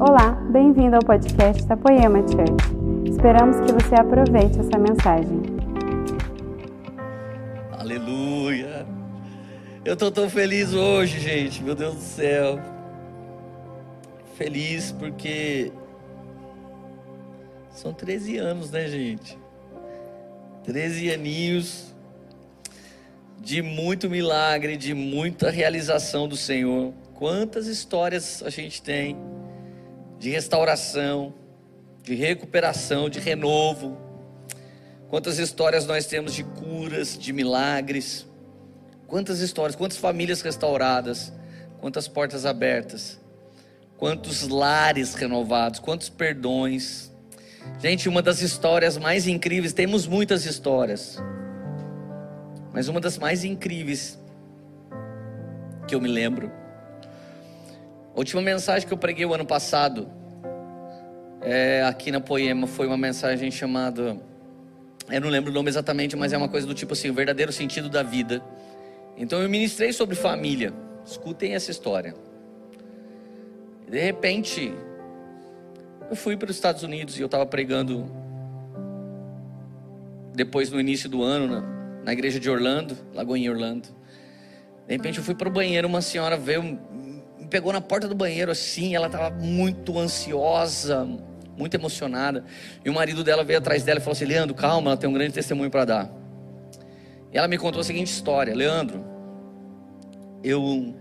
Olá, bem-vindo ao podcast da Poema Church. Esperamos que você aproveite essa mensagem. Aleluia! Eu tô tão feliz hoje, gente, meu Deus do céu. Feliz porque são 13 anos, né, gente? 13 aninhos de muito milagre, de muita realização do Senhor. Quantas histórias a gente tem de restauração, de recuperação, de renovo. Quantas histórias nós temos de curas, de milagres. Quantas histórias, quantas famílias restauradas, quantas portas abertas, quantos lares renovados, quantos perdões. Gente, uma das histórias mais incríveis, temos muitas histórias, mas uma das mais incríveis que eu me lembro, a última mensagem que eu preguei o ano passado, é, aqui na Poema, foi uma mensagem chamada, eu não lembro o nome exatamente, mas é uma coisa do tipo assim, o verdadeiro sentido da vida. Então eu ministrei sobre família. Escutem essa história. De repente, eu fui para os Estados Unidos e eu estava pregando depois no início do ano na, na igreja de Orlando, Lagoinha Orlando. De repente eu fui para o banheiro, uma senhora veio, pegou na porta do banheiro assim, ela estava muito ansiosa, muito emocionada. E o marido dela veio atrás dela e falou assim: Leandro, calma, ela tem um grande testemunho para dar. E ela me contou a seguinte história: Leandro, eu,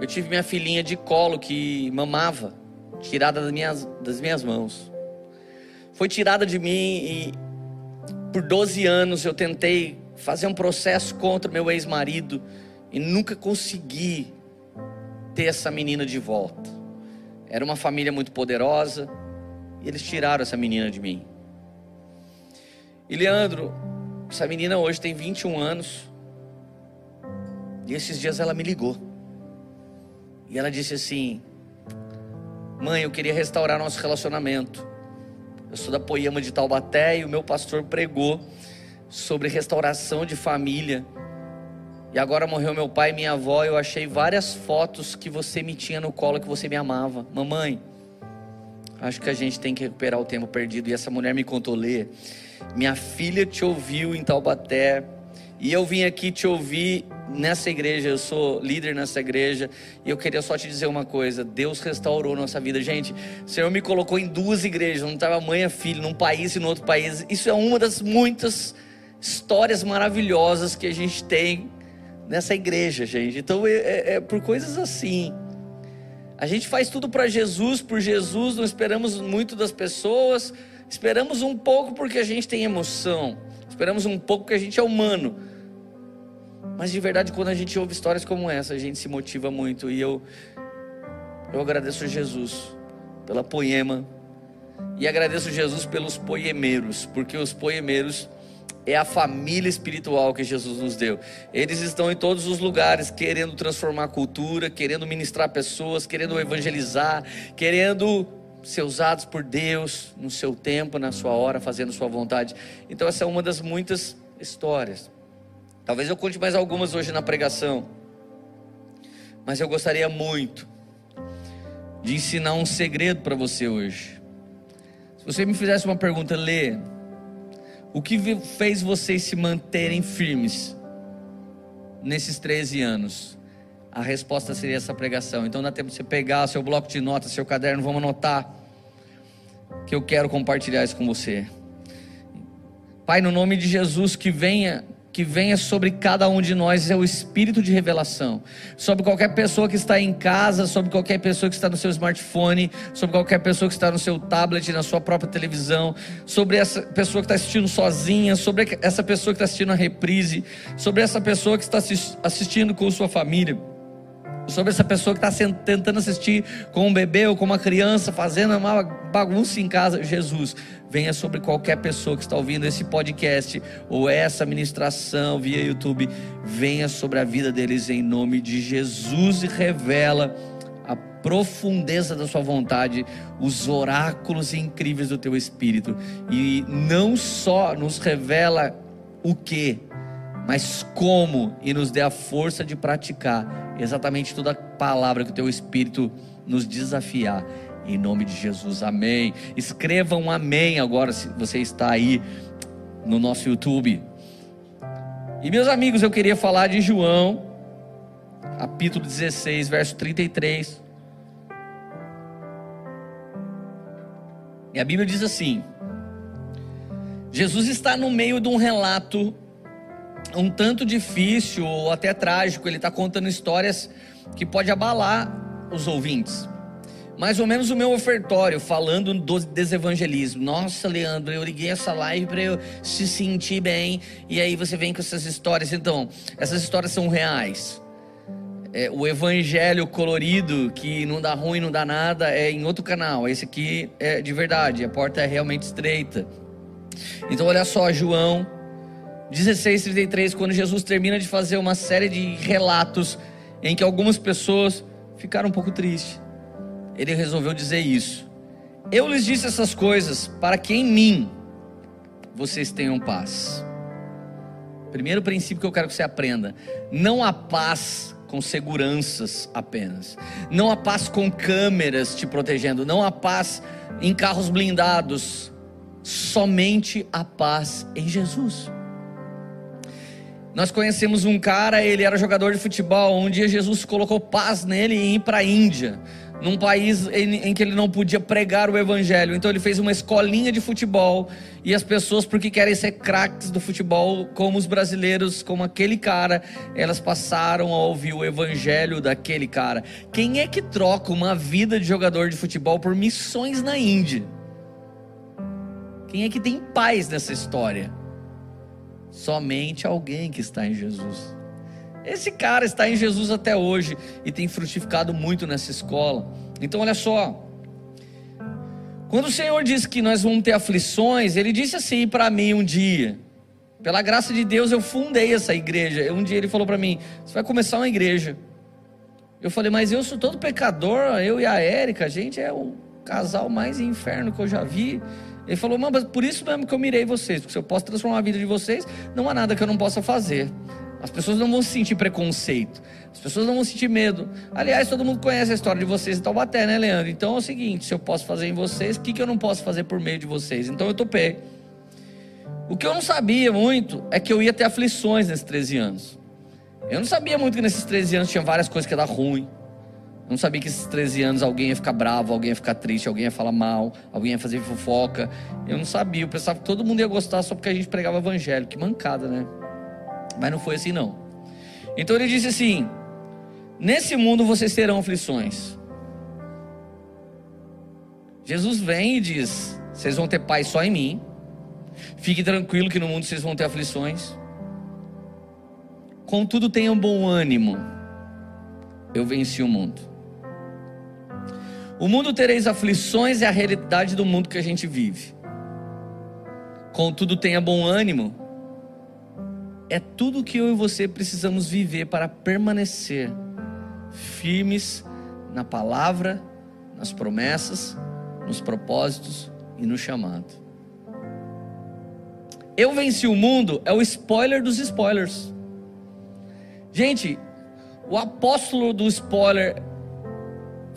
eu tive minha filhinha de colo que mamava, tirada das minhas, das minhas mãos. Foi tirada de mim e por 12 anos eu tentei fazer um processo contra meu ex-marido e nunca consegui ter essa menina de volta. Era uma família muito poderosa e eles tiraram essa menina de mim. E Leandro, essa menina hoje tem 21 anos. E esses dias ela me ligou. E ela disse assim: Mãe, eu queria restaurar nosso relacionamento. Eu sou da Poema de Taubaté e o meu pastor pregou sobre restauração de família. E agora morreu meu pai e minha avó. Eu achei várias fotos que você me tinha no colo, que você me amava. Mamãe, acho que a gente tem que recuperar o tempo perdido. E essa mulher me contou ler. Minha filha te ouviu em Taubaté. E eu vim aqui te ouvir nessa igreja, eu sou líder nessa igreja, e eu queria só te dizer uma coisa: Deus restaurou nossa vida. Gente, o Senhor me colocou em duas igrejas, não estava mãe e filho, num país e no outro país. Isso é uma das muitas histórias maravilhosas que a gente tem nessa igreja, gente. Então é, é, é por coisas assim. A gente faz tudo para Jesus, por Jesus, não esperamos muito das pessoas, esperamos um pouco porque a gente tem emoção, esperamos um pouco porque a gente é humano. Mas de verdade, quando a gente ouve histórias como essa, a gente se motiva muito. E eu, eu agradeço a Jesus pela poema. E agradeço a Jesus pelos poemeiros, porque os poemeiros é a família espiritual que Jesus nos deu. Eles estão em todos os lugares querendo transformar a cultura, querendo ministrar pessoas, querendo evangelizar, querendo ser usados por Deus no seu tempo, na sua hora, fazendo sua vontade. Então essa é uma das muitas histórias. Talvez eu conte mais algumas hoje na pregação. Mas eu gostaria muito de ensinar um segredo para você hoje. Se você me fizesse uma pergunta, Lê, o que fez vocês se manterem firmes nesses 13 anos? A resposta seria essa pregação. Então dá tempo de você pegar seu bloco de notas, seu caderno, vamos anotar. Que eu quero compartilhar isso com você. Pai, no nome de Jesus, que venha que venha sobre cada um de nós é o espírito de revelação. Sobre qualquer pessoa que está em casa, sobre qualquer pessoa que está no seu smartphone, sobre qualquer pessoa que está no seu tablet, na sua própria televisão, sobre essa pessoa que está assistindo sozinha, sobre essa pessoa que está assistindo a reprise, sobre essa pessoa que está assistindo com sua família sobre essa pessoa que está tentando assistir com um bebê ou com uma criança, fazendo uma bagunça em casa. Jesus, venha sobre qualquer pessoa que está ouvindo esse podcast ou essa ministração via YouTube, venha sobre a vida deles em nome de Jesus e revela a profundeza da sua vontade, os oráculos incríveis do teu espírito e não só nos revela o que, mas como e nos dê a força de praticar exatamente toda a palavra que o teu espírito nos desafiar. Em nome de Jesus, amém. Escreva um amém agora se você está aí no nosso YouTube. E meus amigos, eu queria falar de João, capítulo 16, verso 33. E a Bíblia diz assim: Jesus está no meio de um relato um tanto difícil ou até trágico. Ele está contando histórias que pode abalar os ouvintes. Mais ou menos o meu ofertório falando do desevangelismo. Nossa, Leandro, eu liguei essa live para eu se sentir bem e aí você vem com essas histórias. Então, essas histórias são reais. É, o evangelho colorido que não dá ruim, não dá nada, é em outro canal. Esse aqui é de verdade, a porta é realmente estreita. Então, olha só, João 16:33, quando Jesus termina de fazer uma série de relatos em que algumas pessoas ficaram um pouco tristes. Ele resolveu dizer isso. Eu lhes disse essas coisas para que em mim vocês tenham paz. Primeiro princípio que eu quero que você aprenda: não há paz com seguranças apenas, não há paz com câmeras te protegendo, não há paz em carros blindados, somente a paz em Jesus. Nós conhecemos um cara, ele era jogador de futebol. Um dia Jesus colocou paz nele e ir para a Índia, num país em, em, que ele não podia pregar o evangelho. Então ele fez uma escolinha de futebol e as pessoas, porque querem ser craques do futebol, como os brasileiros, como aquele cara, elas passaram a ouvir o evangelho daquele cara. Quem é que troca uma vida de jogador de futebol por missões na Índia? Quem é que tem paz nessa história? Somente alguém que está em Jesus. Esse cara está em Jesus até hoje e tem frutificado muito nessa escola. Então, olha só. Quando o Senhor disse que nós vamos ter aflições, Ele disse assim para mim um dia. Pela graça de Deus, eu fundei essa igreja. Um dia Ele falou para mim: Você vai começar uma igreja. Eu falei, mas eu sou todo pecador. Eu e a Érica, a gente é o casal mais inferno que eu já vi. Ele falou, mas por isso mesmo que eu mirei vocês, porque se eu posso transformar a vida de vocês, não há nada que eu não possa fazer. As pessoas não vão sentir preconceito, as pessoas não vão sentir medo. Aliás, todo mundo conhece a história de vocês em Taubaté, né, Leandro? Então é o seguinte: se eu posso fazer em vocês, o que, que eu não posso fazer por meio de vocês? Então eu topei. O que eu não sabia muito é que eu ia ter aflições nesses 13 anos. Eu não sabia muito que nesses 13 anos tinha várias coisas que ia dar ruim não sabia que esses 13 anos alguém ia ficar bravo, alguém ia ficar triste, alguém ia falar mal, alguém ia fazer fofoca. Eu não sabia, eu pensava que todo mundo ia gostar só porque a gente pregava evangelho. Que mancada, né? Mas não foi assim não. Então ele disse assim: Nesse mundo vocês terão aflições. Jesus vem e diz: Vocês vão ter paz só em mim. Fique tranquilo que no mundo vocês vão ter aflições. Contudo, tenham bom ânimo. Eu venci o mundo. O mundo tereis aflições é a realidade do mundo que a gente vive. Contudo, tenha bom ânimo. É tudo que eu e você precisamos viver para permanecer firmes na palavra, nas promessas, nos propósitos e no chamado. Eu venci o mundo é o spoiler dos spoilers. Gente, o apóstolo do spoiler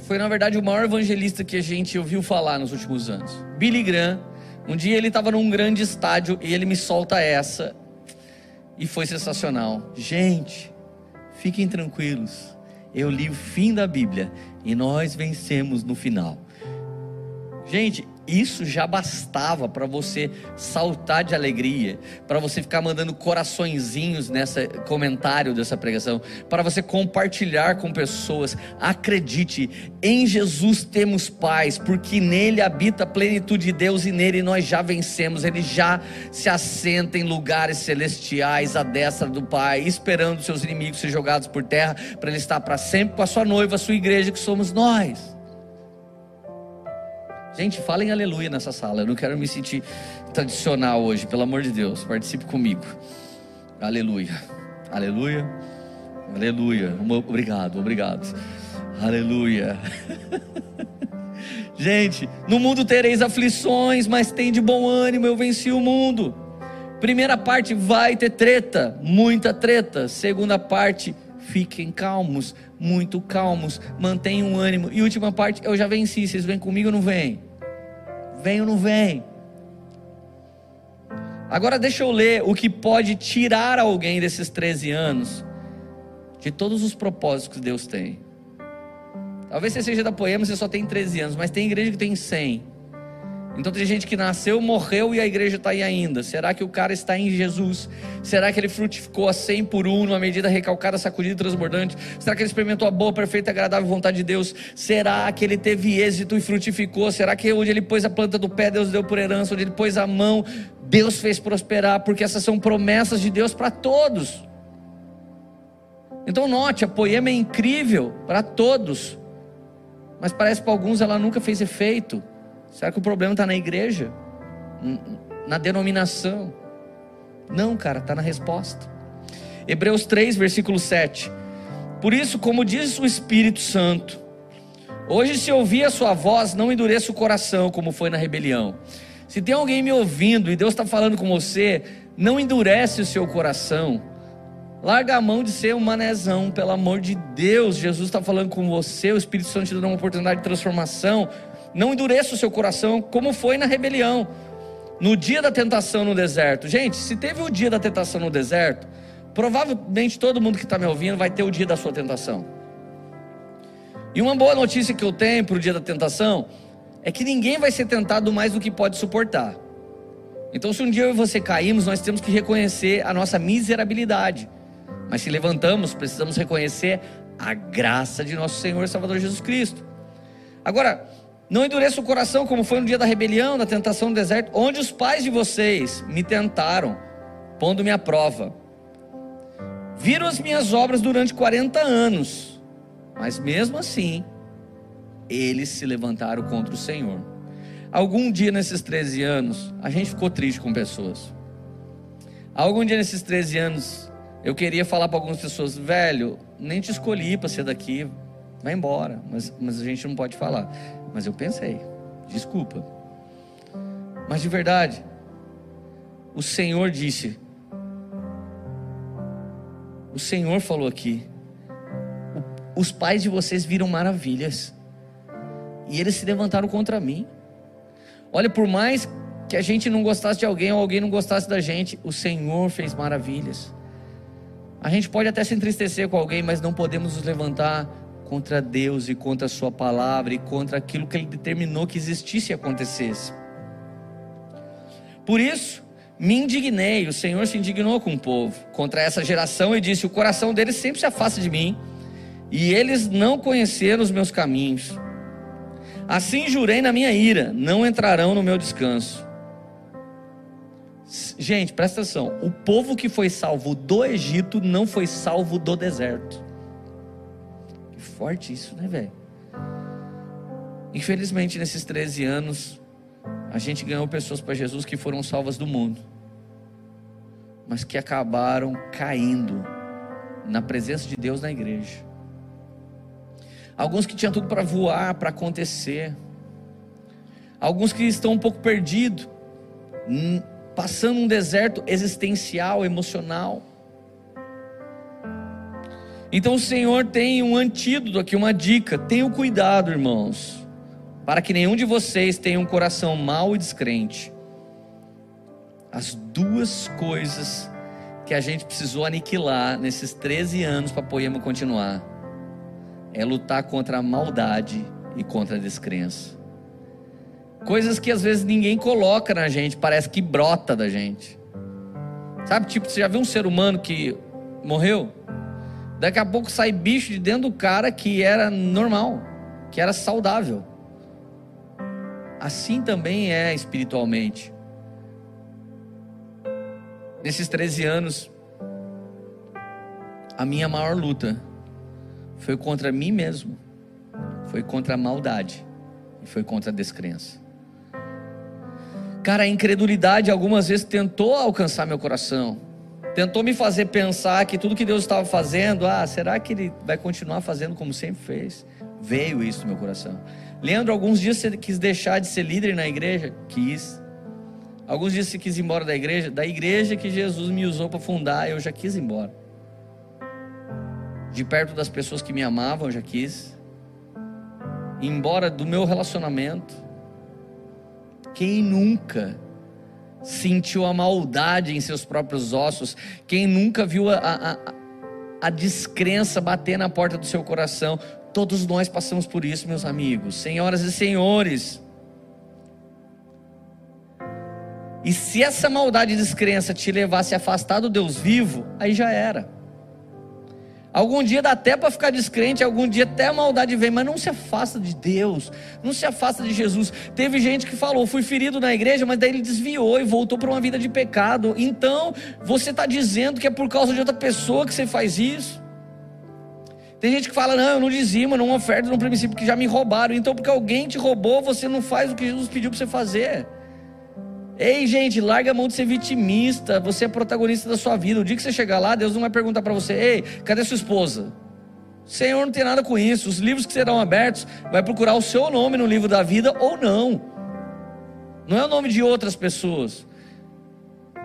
foi na verdade o maior evangelista que a gente ouviu falar nos últimos anos. Billy Graham. Um dia ele estava num grande estádio e ele me solta essa. E foi sensacional. Gente, fiquem tranquilos. Eu li o fim da Bíblia e nós vencemos no final. Gente, isso já bastava para você saltar de alegria, para você ficar mandando coraçõezinhos nessa comentário dessa pregação, para você compartilhar com pessoas. Acredite, em Jesus temos paz, porque nele habita a plenitude de Deus e nele nós já vencemos. Ele já se assenta em lugares celestiais à destra do Pai, esperando seus inimigos ser jogados por terra, para ele estar para sempre com a sua noiva, a sua igreja, que somos nós. Gente, falem aleluia nessa sala. Eu não quero me sentir tradicional hoje, pelo amor de Deus. Participe comigo. Aleluia. Aleluia. Aleluia. Obrigado, obrigado. Aleluia. Gente, no mundo tereis aflições, mas tem de bom ânimo, eu venci o mundo. Primeira parte, vai ter treta, muita treta. Segunda parte, fiquem calmos, muito calmos, mantenham o ânimo. E última parte, eu já venci, vocês vêm comigo ou não vêm? Vem ou não vem? Agora deixa eu ler o que pode tirar alguém desses 13 anos de todos os propósitos que Deus tem. Talvez você seja da Poema, você só tem 13 anos, mas tem igreja que tem 100. Então tem gente que nasceu, morreu e a igreja está aí ainda. Será que o cara está em Jesus? Será que ele frutificou a 100 por 1 numa medida recalcada, sacudida e transbordante? Será que ele experimentou a boa, perfeita agradável vontade de Deus? Será que ele teve êxito e frutificou? Será que onde ele pôs a planta do pé, Deus deu por herança? Onde ele pôs a mão, Deus fez prosperar? Porque essas são promessas de Deus para todos. Então note, a poema é incrível para todos. Mas parece que para alguns ela nunca fez efeito. Será que o problema está na igreja? Na denominação? Não, cara, está na resposta. Hebreus 3, versículo 7. Por isso, como diz o Espírito Santo, hoje se ouvir a sua voz, não endureça o coração, como foi na rebelião. Se tem alguém me ouvindo e Deus está falando com você, não endurece o seu coração. Larga a mão de ser um manezão, pelo amor de Deus. Jesus está falando com você, o Espírito Santo te dando uma oportunidade de transformação. Não endureça o seu coração, como foi na rebelião, no dia da tentação no deserto. Gente, se teve o dia da tentação no deserto, provavelmente todo mundo que está me ouvindo vai ter o dia da sua tentação. E uma boa notícia que eu tenho para o dia da tentação é que ninguém vai ser tentado mais do que pode suportar. Então, se um dia eu e você caímos, nós temos que reconhecer a nossa miserabilidade. Mas se levantamos, precisamos reconhecer a graça de nosso Senhor Salvador Jesus Cristo. Agora, não endureça o coração como foi no dia da rebelião, na tentação no deserto, onde os pais de vocês me tentaram, pondo-me à prova. Viram as minhas obras durante 40 anos, mas mesmo assim, eles se levantaram contra o Senhor. Algum dia nesses 13 anos, a gente ficou triste com pessoas. Algum dia nesses 13 anos, eu queria falar para algumas pessoas, velho, nem te escolhi para ser daqui, vai embora, mas, mas a gente não pode falar. Mas eu pensei, desculpa. Mas de verdade, o Senhor disse, o Senhor falou aqui, os pais de vocês viram maravilhas, e eles se levantaram contra mim. Olha, por mais que a gente não gostasse de alguém ou alguém não gostasse da gente, o Senhor fez maravilhas. A gente pode até se entristecer com alguém, mas não podemos nos levantar contra Deus e contra a Sua palavra e contra aquilo que Ele determinou que existisse e acontecesse. Por isso, me indignei, o Senhor se indignou com o povo contra essa geração e disse: O coração deles sempre se afasta de mim, e eles não conheceram os meus caminhos. Assim jurei na minha ira: não entrarão no meu descanso. Gente, presta atenção: o povo que foi salvo do Egito não foi salvo do deserto forte isso, né, velho? Infelizmente, nesses 13 anos, a gente ganhou pessoas para Jesus que foram salvas do mundo, mas que acabaram caindo na presença de Deus na igreja. Alguns que tinham tudo para voar, para acontecer. Alguns que estão um pouco perdidos, passando um deserto existencial, emocional. Então o Senhor tem um antídoto aqui, uma dica. Tenham cuidado, irmãos, para que nenhum de vocês tenha um coração mau e descrente. As duas coisas que a gente precisou aniquilar nesses 13 anos para Poema continuar é lutar contra a maldade e contra a descrença. Coisas que às vezes ninguém coloca na gente, parece que brota da gente. Sabe, tipo, você já viu um ser humano que morreu? Daqui a pouco sai bicho de dentro do cara que era normal, que era saudável. Assim também é espiritualmente. Nesses 13 anos, a minha maior luta foi contra mim mesmo, foi contra a maldade e foi contra a descrença. Cara, a incredulidade algumas vezes tentou alcançar meu coração tentou me fazer pensar que tudo que Deus estava fazendo, ah, será que Ele vai continuar fazendo como sempre fez? Veio isso no meu coração. Leandro, alguns dias você quis deixar de ser líder na igreja? Quis. Alguns dias você quis ir embora da igreja? Da igreja que Jesus me usou para fundar, eu já quis ir embora. de perto das pessoas que me amavam, eu já quis. Embora do meu relacionamento. Quem nunca sentiu a maldade em seus próprios ossos? Quem nunca viu a, a, a descrença bater na porta do seu coração? Todos nós passamos por isso, meus amigos, senhoras e senhores. E se essa maldade e descrença te levasse a afastar do Deus vivo, aí já era. Algum dia dá até para ficar descrente, algum dia até a maldade vem, mas não se afasta de Deus, não se afasta de Jesus. Teve gente que falou, fui ferido na igreja, mas daí ele desviou e voltou para uma vida de pecado. Então, você está dizendo que é por causa de outra pessoa que você faz isso? Tem gente que fala, não, eu não dizimo, não oferto no princípio porque já me roubaram. Então, porque alguém te roubou, você não faz o que Jesus pediu para você fazer. Ei, gente, larga a mão de ser vitimista. Você é protagonista da sua vida. O dia que você chegar lá, Deus não vai perguntar para você: Ei, cadê sua esposa? Senhor não tem nada com isso. Os livros que serão abertos, vai procurar o seu nome no livro da vida ou não. Não é o nome de outras pessoas.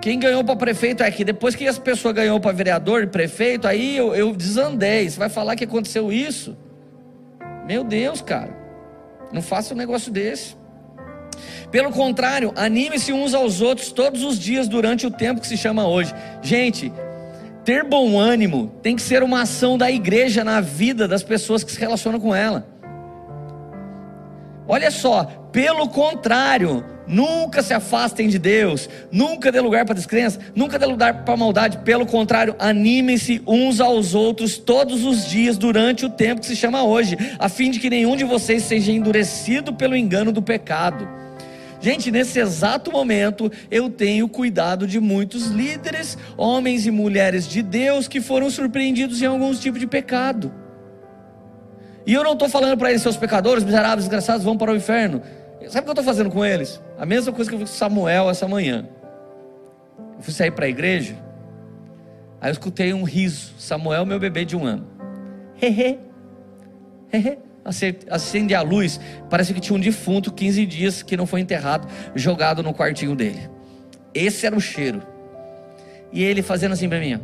Quem ganhou para prefeito é que depois que as pessoas ganhou para vereador e prefeito, aí eu, eu desandei. Você vai falar que aconteceu isso? Meu Deus, cara. Não faça um negócio desse. Pelo contrário, anime-se uns aos outros todos os dias durante o tempo que se chama hoje. Gente, ter bom ânimo tem que ser uma ação da igreja na vida das pessoas que se relacionam com ela. Olha só, pelo contrário, nunca se afastem de Deus, nunca dê lugar para descrença, nunca dê lugar para maldade. Pelo contrário, animem-se uns aos outros todos os dias durante o tempo que se chama hoje, a fim de que nenhum de vocês seja endurecido pelo engano do pecado. Gente, nesse exato momento, eu tenho cuidado de muitos líderes, homens e mulheres de Deus que foram surpreendidos em alguns tipos de pecado. E eu não estou falando para eles, seus pecadores, miseráveis, desgraçados, vão para o inferno. Sabe o que eu estou fazendo com eles? A mesma coisa que eu fiz com Samuel essa manhã. Eu fui sair para a igreja, aí eu escutei um riso. Samuel, meu bebê de um ano. Hehe, hehe acende a luz, parece que tinha um defunto 15 dias que não foi enterrado, jogado no quartinho dele. Esse era o cheiro. E ele fazendo assim para mim.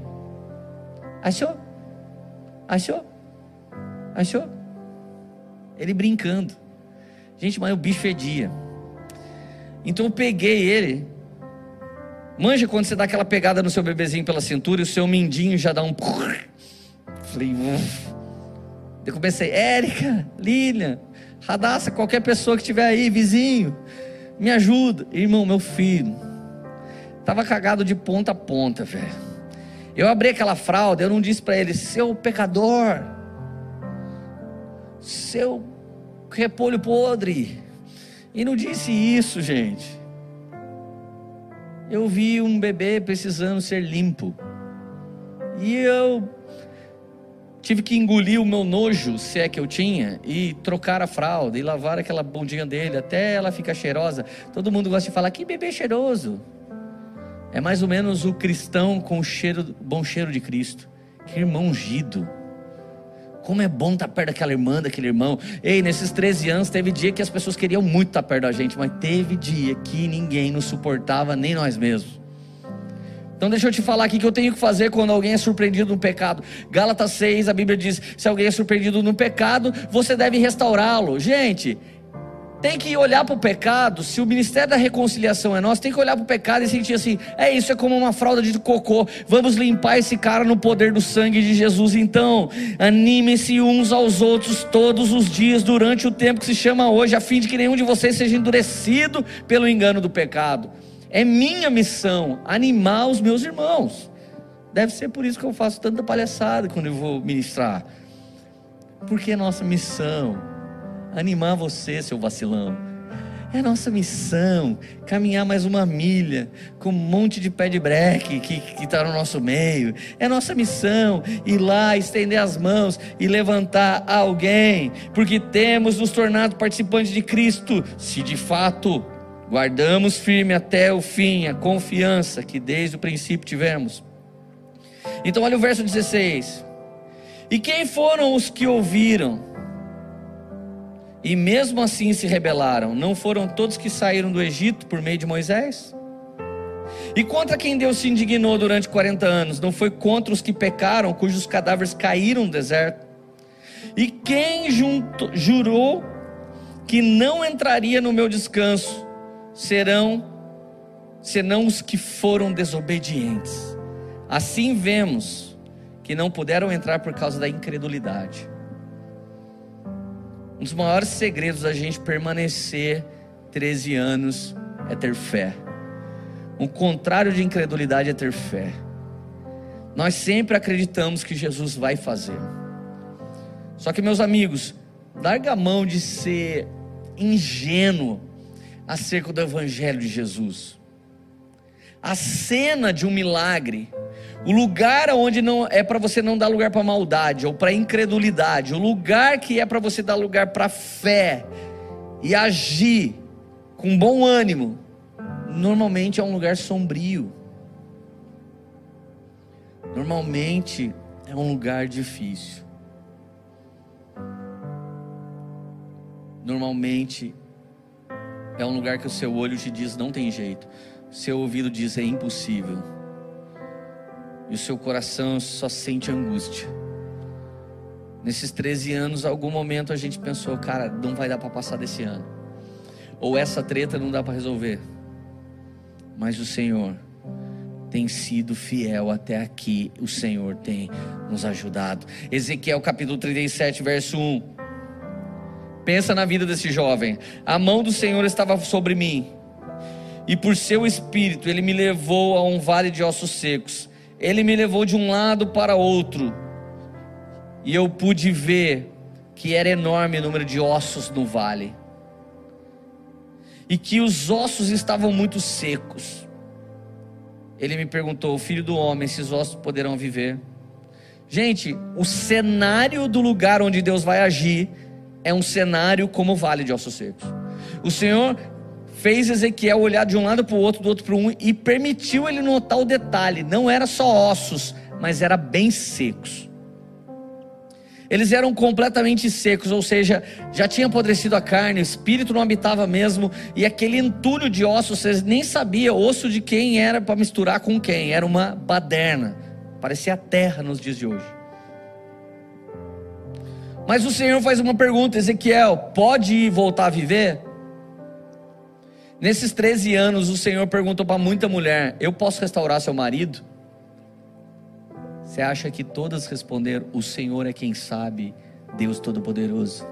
Achou? Achou? Achou? Ele brincando. Gente, mas o bicho fedia. Então eu peguei ele. Manja quando você dá aquela pegada no seu bebezinho pela cintura e o seu mindinho já dá um. Falei, Uf. Eu comecei, Érica, Lilian, Radassa, qualquer pessoa que estiver aí, vizinho, me ajuda. Irmão, meu filho, estava cagado de ponta a ponta, velho. Eu abri aquela fralda, eu não disse para ele, seu pecador, seu repolho podre. E não disse isso, gente. Eu vi um bebê precisando ser limpo. E eu Tive que engolir o meu nojo, se é que eu tinha, e trocar a fralda, e lavar aquela bundinha dele até ela ficar cheirosa. Todo mundo gosta de falar, que bebê cheiroso. É mais ou menos o cristão com o cheiro, bom cheiro de Cristo. Que irmão ungido. Como é bom estar perto daquela irmã, daquele irmão. Ei, nesses 13 anos teve dia que as pessoas queriam muito estar perto da gente, mas teve dia que ninguém nos suportava, nem nós mesmos. Então deixa eu te falar aqui que eu tenho que fazer quando alguém é surpreendido no pecado. Gálatas 6, a Bíblia diz: se alguém é surpreendido no pecado, você deve restaurá-lo. Gente, tem que olhar para o pecado. Se o ministério da reconciliação é nosso, tem que olhar para o pecado e sentir assim: é isso, é como uma fralda de cocô. Vamos limpar esse cara no poder do sangue de Jesus. Então, animem-se uns aos outros todos os dias durante o tempo que se chama hoje, a fim de que nenhum de vocês seja endurecido pelo engano do pecado. É minha missão animar os meus irmãos. Deve ser por isso que eu faço tanta palhaçada quando eu vou ministrar. Porque é nossa missão animar você, seu vacilão. É nossa missão caminhar mais uma milha com um monte de pé de breque que está no nosso meio. É nossa missão ir lá, estender as mãos e levantar alguém, porque temos nos tornado participantes de Cristo, se de fato Guardamos firme até o fim a confiança que desde o princípio tivemos. Então, olha o verso 16. E quem foram os que ouviram? E mesmo assim se rebelaram? Não foram todos que saíram do Egito por meio de Moisés? E contra quem Deus se indignou durante 40 anos? Não foi contra os que pecaram, cujos cadáveres caíram no deserto? E quem junto, jurou que não entraria no meu descanso serão senão os que foram desobedientes. Assim vemos que não puderam entrar por causa da incredulidade. Um dos maiores segredos da gente permanecer 13 anos é ter fé. O contrário de incredulidade é ter fé. Nós sempre acreditamos que Jesus vai fazer. Só que, meus amigos, larga a mão de ser ingênuo acerca do Evangelho de Jesus. A cena de um milagre, o lugar onde não é para você não dar lugar para maldade ou para incredulidade, o lugar que é para você dar lugar para fé e agir com bom ânimo, normalmente é um lugar sombrio. Normalmente é um lugar difícil. Normalmente é um lugar que o seu olho te diz não tem jeito, seu ouvido diz é impossível, e o seu coração só sente angústia. Nesses 13 anos, algum momento a gente pensou, cara, não vai dar para passar desse ano, ou essa treta não dá para resolver, mas o Senhor tem sido fiel até aqui, o Senhor tem nos ajudado. Ezequiel capítulo 37, verso 1. Pensa na vida desse jovem. A mão do Senhor estava sobre mim, e por seu espírito ele me levou a um vale de ossos secos. Ele me levou de um lado para outro, e eu pude ver que era enorme o número de ossos no vale, e que os ossos estavam muito secos. Ele me perguntou: Filho do homem, esses ossos poderão viver? Gente, o cenário do lugar onde Deus vai agir é um cenário como o vale de ossos secos. O Senhor fez Ezequiel olhar de um lado para o outro, do outro para um, e permitiu ele notar o detalhe: não era só ossos, mas era bem secos. Eles eram completamente secos, ou seja, já tinha apodrecido a carne, o espírito não habitava mesmo, e aquele entulho de ossos, vocês nem sabia osso de quem era para misturar com quem, era uma baderna, parecia a terra nos dias de hoje. Mas o Senhor faz uma pergunta: Ezequiel, pode voltar a viver? Nesses 13 anos, o Senhor perguntou para muita mulher: Eu posso restaurar seu marido? Você acha que todas responderam: O Senhor é quem sabe, Deus Todo-Poderoso?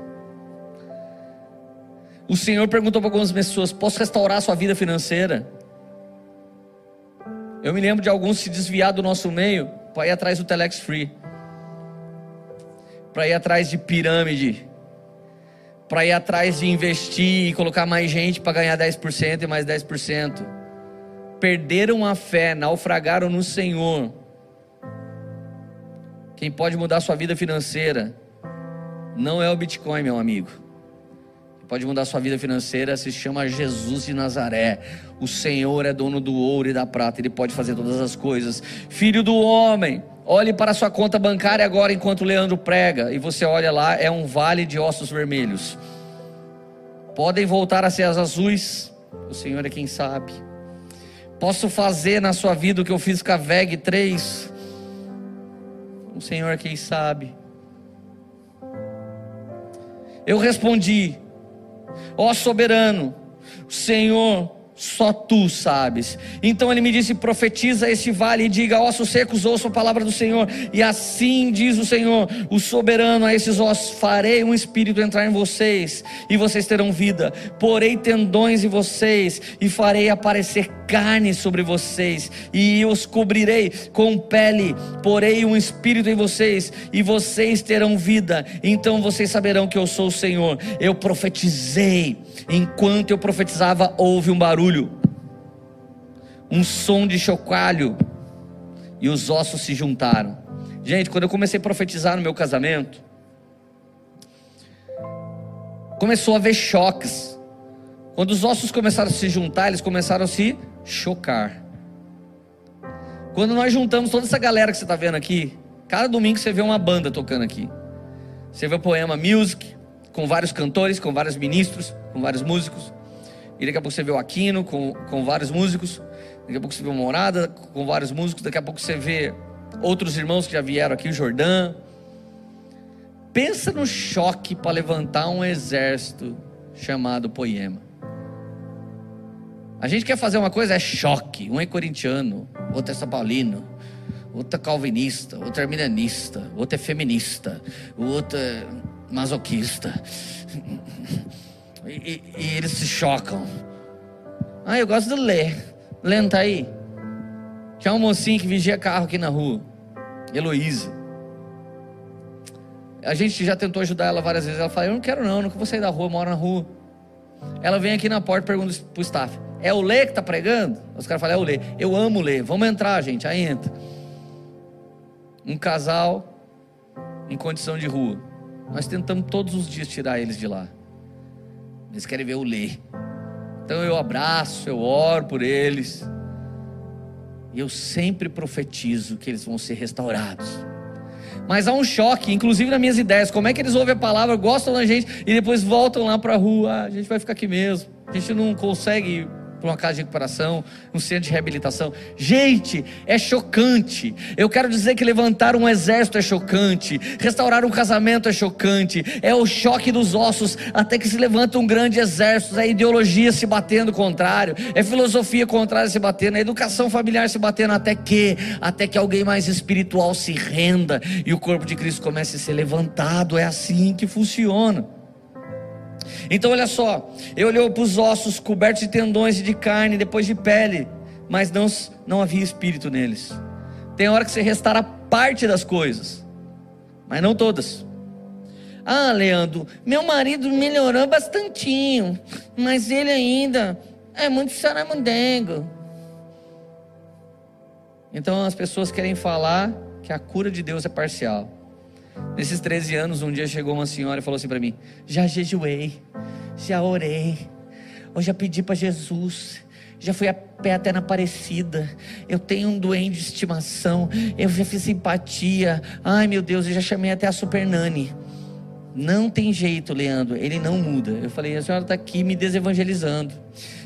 O Senhor perguntou para algumas pessoas: Posso restaurar sua vida financeira? Eu me lembro de alguns se desviar do nosso meio para ir atrás do Telex Free para ir atrás de pirâmide, para ir atrás de investir e colocar mais gente para ganhar 10% e mais 10%. Perderam a fé, naufragaram no Senhor. Quem pode mudar sua vida financeira não é o Bitcoin, meu amigo. Pode mudar sua vida financeira se chama Jesus de Nazaré. O Senhor é dono do ouro e da prata, ele pode fazer todas as coisas. Filho do homem, Olhe para sua conta bancária agora enquanto o Leandro prega e você olha lá, é um vale de ossos vermelhos. Podem voltar a ser as azuis, o Senhor é quem sabe. Posso fazer na sua vida o que eu fiz com a VEG 3? O Senhor é quem sabe. Eu respondi: Ó soberano, o Senhor só tu sabes. Então ele me disse: profetiza esse vale e diga: ossos secos, ouçam a palavra do Senhor. E assim diz o Senhor, o soberano a esses ossos: farei um espírito entrar em vocês, e vocês terão vida. Porei tendões em vocês, e farei aparecer carne sobre vocês, e os cobrirei com pele. Porei um espírito em vocês, e vocês terão vida. Então vocês saberão que eu sou o Senhor. Eu profetizei. Enquanto eu profetizava, houve um barulho, um som de chocalho, e os ossos se juntaram. Gente, quando eu comecei a profetizar no meu casamento, começou a haver choques. Quando os ossos começaram a se juntar, eles começaram a se chocar. Quando nós juntamos toda essa galera que você está vendo aqui, cada domingo você vê uma banda tocando aqui. Você vê o Poema Music, com vários cantores, com vários ministros, com vários músicos. E daqui a pouco você vê o Aquino com, com vários músicos. Daqui a pouco você vê uma morada com vários músicos. Daqui a pouco você vê outros irmãos que já vieram aqui, o Jordão. Pensa no choque para levantar um exército chamado Poema. A gente quer fazer uma coisa, é choque. Um é corintiano, outro é São Paulino, outro é calvinista, outro é arminianista, outro é feminista, o outro é masoquista. E, e, eles se chocam. Ah, eu gosto de ler. Lendo tá aí. Tinha um mocinho que vigia carro aqui na rua. Heloísa. A gente já tentou ajudar ela várias vezes. Ela fala: Eu não quero, não, não vou sair da rua, moro na rua. Ela vem aqui na porta e pergunta pro staff: É o Lê que tá pregando? Os caras falam: É o Lê. Eu amo ler. Vamos entrar, gente. Aí entra. Um casal em condição de rua. Nós tentamos todos os dias tirar eles de lá. Eles querem ver o Lê. Então eu abraço, eu oro por eles. E eu sempre profetizo que eles vão ser restaurados. Mas há um choque, inclusive nas minhas ideias. Como é que eles ouvem a palavra, gostam da gente e depois voltam lá para a rua? Ah, a gente vai ficar aqui mesmo. A gente não consegue para uma casa de recuperação, um centro de reabilitação. Gente, é chocante. Eu quero dizer que levantar um exército é chocante, restaurar um casamento é chocante, é o choque dos ossos até que se levanta um grande exército, é ideologia se batendo contrário, é filosofia contrária se batendo, é educação familiar se batendo até que, até que alguém mais espiritual se renda e o corpo de Cristo comece a ser levantado. É assim que funciona. Então olha só, eu olhei para os ossos cobertos de tendões e de carne, depois de pele, mas não, não havia espírito neles. Tem hora que você restaura parte das coisas, mas não todas. Ah, Leandro, meu marido melhorou bastantinho, mas ele ainda é muito saramandengo. Então as pessoas querem falar que a cura de Deus é parcial. Nesses 13 anos, um dia chegou uma senhora e falou assim para mim: Já jejuei, já orei, eu já pedi para Jesus, já fui a pé até na Aparecida, eu tenho um doente de estimação, eu já fiz simpatia, ai meu Deus, eu já chamei até a Super Nani. Não tem jeito, Leandro, ele não muda. Eu falei: A senhora está aqui me desevangelizando.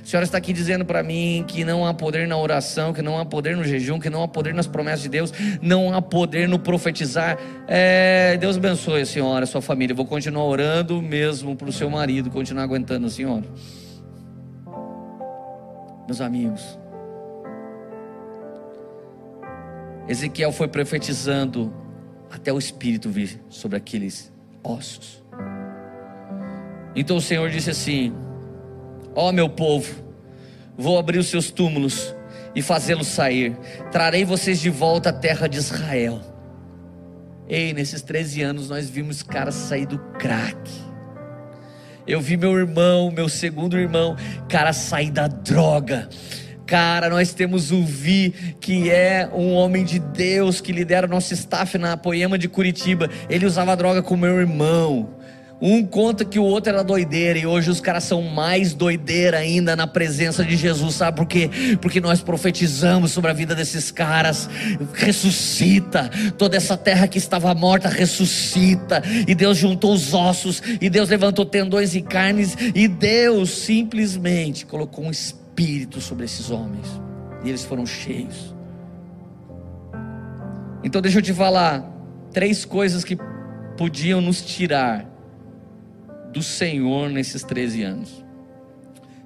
A senhora está aqui dizendo para mim que não há poder na oração, que não há poder no jejum, que não há poder nas promessas de Deus, não há poder no profetizar. É, Deus abençoe a senhora, a sua família. Eu vou continuar orando mesmo para o seu marido continuar aguentando a senhora. Meus amigos, Ezequiel foi profetizando até o Espírito vir sobre aqueles ossos. Então o Senhor disse assim: Ó oh, meu povo, vou abrir os seus túmulos e fazê-los sair. Trarei vocês de volta à terra de Israel. Ei, nesses 13 anos nós vimos caras sair do crack. Eu vi meu irmão, meu segundo irmão, cara sair da droga. Cara, nós temos o Vi, que é um homem de Deus, que lidera nosso staff na Poema de Curitiba. Ele usava droga com meu irmão. Um conta que o outro era doideira e hoje os caras são mais doideira ainda na presença de Jesus, sabe por quê? Porque nós profetizamos sobre a vida desses caras, ressuscita, toda essa terra que estava morta ressuscita, e Deus juntou os ossos, e Deus levantou tendões e carnes, e Deus simplesmente colocou um espírito sobre esses homens, e eles foram cheios. Então deixa eu te falar, três coisas que podiam nos tirar do Senhor nesses 13 anos.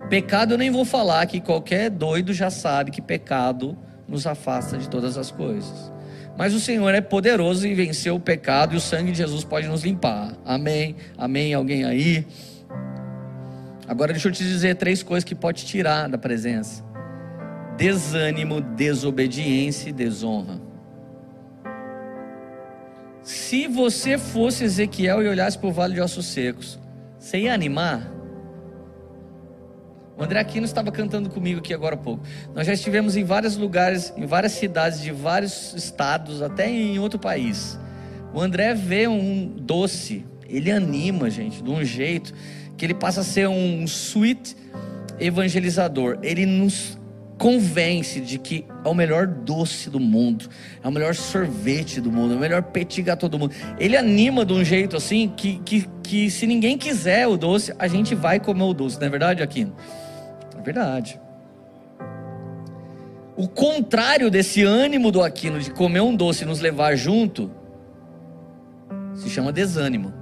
Pecado eu nem vou falar, que qualquer doido já sabe que pecado nos afasta de todas as coisas. Mas o Senhor é poderoso e venceu o pecado e o sangue de Jesus pode nos limpar. Amém? Amém? Alguém aí? Agora deixa eu te dizer três coisas que pode tirar da presença: desânimo, desobediência e desonra. Se você fosse Ezequiel e olhasse para o vale de ossos secos, você ia animar? O André Aquino estava cantando comigo aqui agora há pouco. Nós já estivemos em vários lugares, em várias cidades de vários estados, até em outro país. O André vê um doce, ele anima, gente, de um jeito que ele passa a ser um sweet evangelizador. Ele nos convence de que é o melhor doce do mundo, é o melhor sorvete do mundo, é o melhor petit gâteau do mundo. Ele anima de um jeito assim que, que, que se ninguém quiser o doce, a gente vai comer o doce, não é verdade, Aquino? É verdade. O contrário desse ânimo do Aquino de comer um doce e nos levar junto se chama desânimo.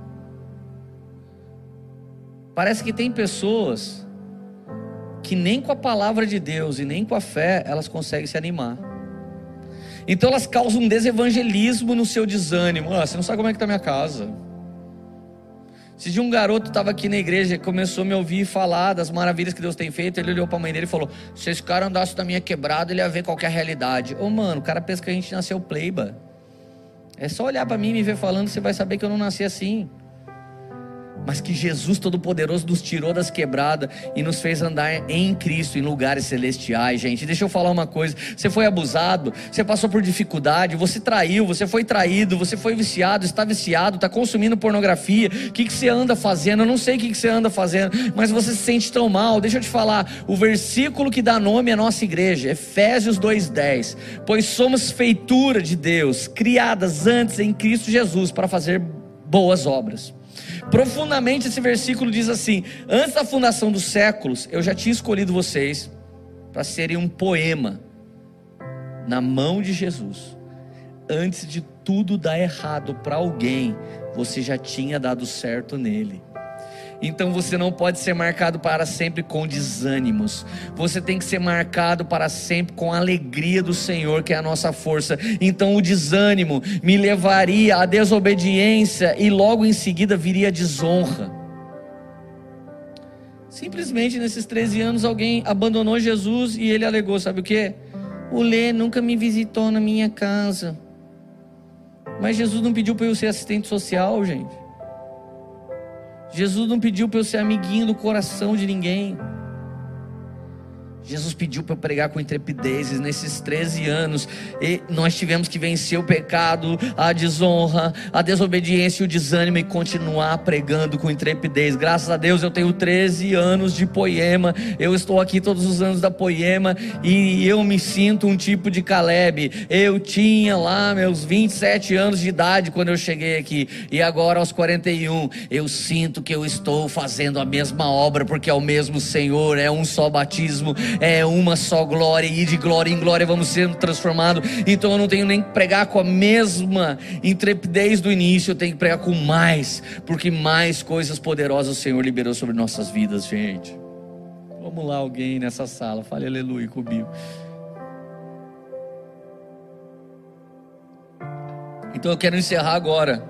Parece que tem pessoas que nem com a palavra de Deus e nem com a fé elas conseguem se animar. Então elas causam um desevangelismo no seu desânimo. Ah, você não sabe como é que está minha casa. Se de um garoto estava aqui na igreja e começou a me ouvir falar das maravilhas que Deus tem feito, ele olhou para a mãe dele e falou: Se esse cara andasse na minha quebrada, ele ia ver qualquer realidade. Ô, oh, mano, o cara pensa que a gente nasceu pleiba. É só olhar para mim e me ver falando, você vai saber que eu não nasci assim mas que Jesus Todo-Poderoso nos tirou das quebradas e nos fez andar em Cristo, em lugares celestiais, gente. Deixa eu falar uma coisa: você foi abusado, você passou por dificuldade, você traiu, você foi traído, você foi viciado, está viciado, está consumindo pornografia. O que, que você anda fazendo? Eu não sei o que, que você anda fazendo, mas você se sente tão mal. Deixa eu te falar: o versículo que dá nome à nossa igreja, Efésios 2,10: Pois somos feitura de Deus, criadas antes em Cristo Jesus para fazer boas obras. Profundamente esse versículo diz assim: Antes da fundação dos séculos, eu já tinha escolhido vocês para serem um poema na mão de Jesus. Antes de tudo dar errado para alguém, você já tinha dado certo nele. Então você não pode ser marcado para sempre com desânimos. Você tem que ser marcado para sempre com a alegria do Senhor, que é a nossa força. Então o desânimo me levaria à desobediência e logo em seguida viria a desonra. Simplesmente nesses 13 anos alguém abandonou Jesus e ele alegou, sabe o que? O Lê nunca me visitou na minha casa. Mas Jesus não pediu para eu ser assistente social, gente. Jesus não pediu para eu ser amiguinho do coração de ninguém. Jesus pediu para pregar com intrepidez nesses 13 anos. E nós tivemos que vencer o pecado, a desonra, a desobediência e o desânimo e continuar pregando com intrepidez. Graças a Deus eu tenho 13 anos de poema. Eu estou aqui todos os anos da poema e eu me sinto um tipo de Caleb. Eu tinha lá meus 27 anos de idade quando eu cheguei aqui e agora aos 41 eu sinto que eu estou fazendo a mesma obra porque é o mesmo Senhor, é um só batismo é uma só glória, e de glória em glória vamos sendo transformados. Então eu não tenho nem que pregar com a mesma intrepidez do início, eu tenho que pregar com mais, porque mais coisas poderosas o Senhor liberou sobre nossas vidas, gente. Vamos lá, alguém nessa sala, fale aleluia comigo. Então eu quero encerrar agora,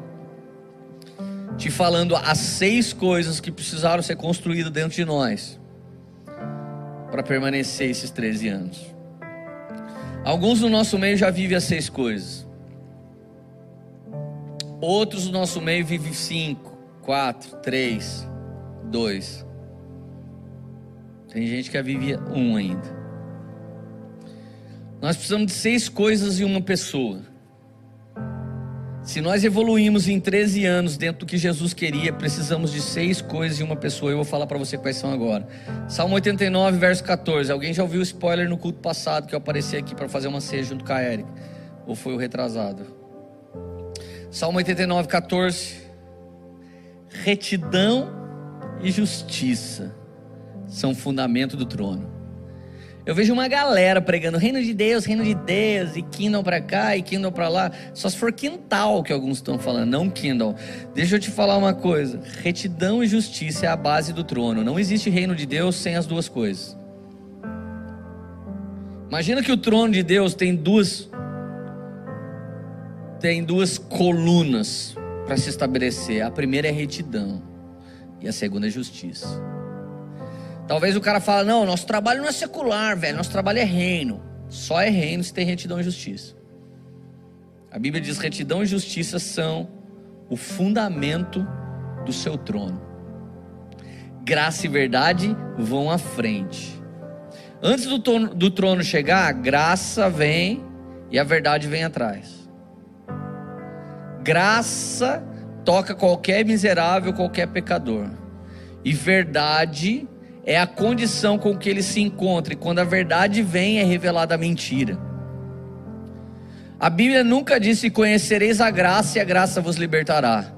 te falando as seis coisas que precisaram ser construídas dentro de nós para permanecer esses 13 anos. Alguns do nosso meio já vivem as seis coisas. Outros do nosso meio vivem cinco, quatro, três, dois. Tem gente que vive um ainda. Nós precisamos de seis coisas em uma pessoa. Se nós evoluímos em 13 anos dentro do que Jesus queria, precisamos de seis coisas em uma pessoa. Eu vou falar para você quais são agora. Salmo 89, verso 14. Alguém já ouviu o spoiler no culto passado que eu apareci aqui para fazer uma ceia junto com a Eric? Ou foi o retrasado? Salmo 89, 14. Retidão e justiça são fundamento do trono. Eu vejo uma galera pregando reino de Deus, reino de Deus, e Kindle para cá e Kindle para lá. Só se for quintal que alguns estão falando, não Kindle. Deixa eu te falar uma coisa: retidão e justiça é a base do trono. Não existe reino de Deus sem as duas coisas. Imagina que o trono de Deus tem duas tem duas colunas para se estabelecer. A primeira é retidão e a segunda é justiça. Talvez o cara fale: não, nosso trabalho não é secular, velho, nosso trabalho é reino. Só é reino se tem retidão e justiça. A Bíblia diz: retidão e justiça são o fundamento do seu trono. Graça e verdade vão à frente. Antes do trono, do trono chegar, a graça vem e a verdade vem atrás. Graça toca qualquer miserável, qualquer pecador. E verdade é a condição com que ele se encontra, e quando a verdade vem, é revelada a mentira. A Bíblia nunca disse: Conhecereis a graça e a graça vos libertará.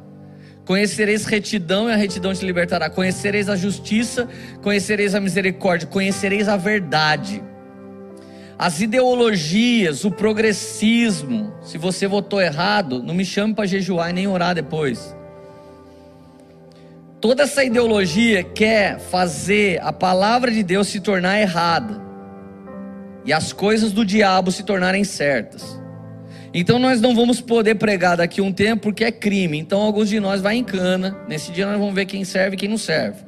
Conhecereis retidão e a retidão te libertará. Conhecereis a justiça, conhecereis a misericórdia, conhecereis a verdade. As ideologias, o progressismo, se você votou errado, não me chame para jejuar e nem orar depois. Toda essa ideologia quer fazer a palavra de Deus se tornar errada e as coisas do diabo se tornarem certas. Então nós não vamos poder pregar daqui um tempo porque é crime. Então alguns de nós vai em cana. Nesse dia nós vamos ver quem serve e quem não serve.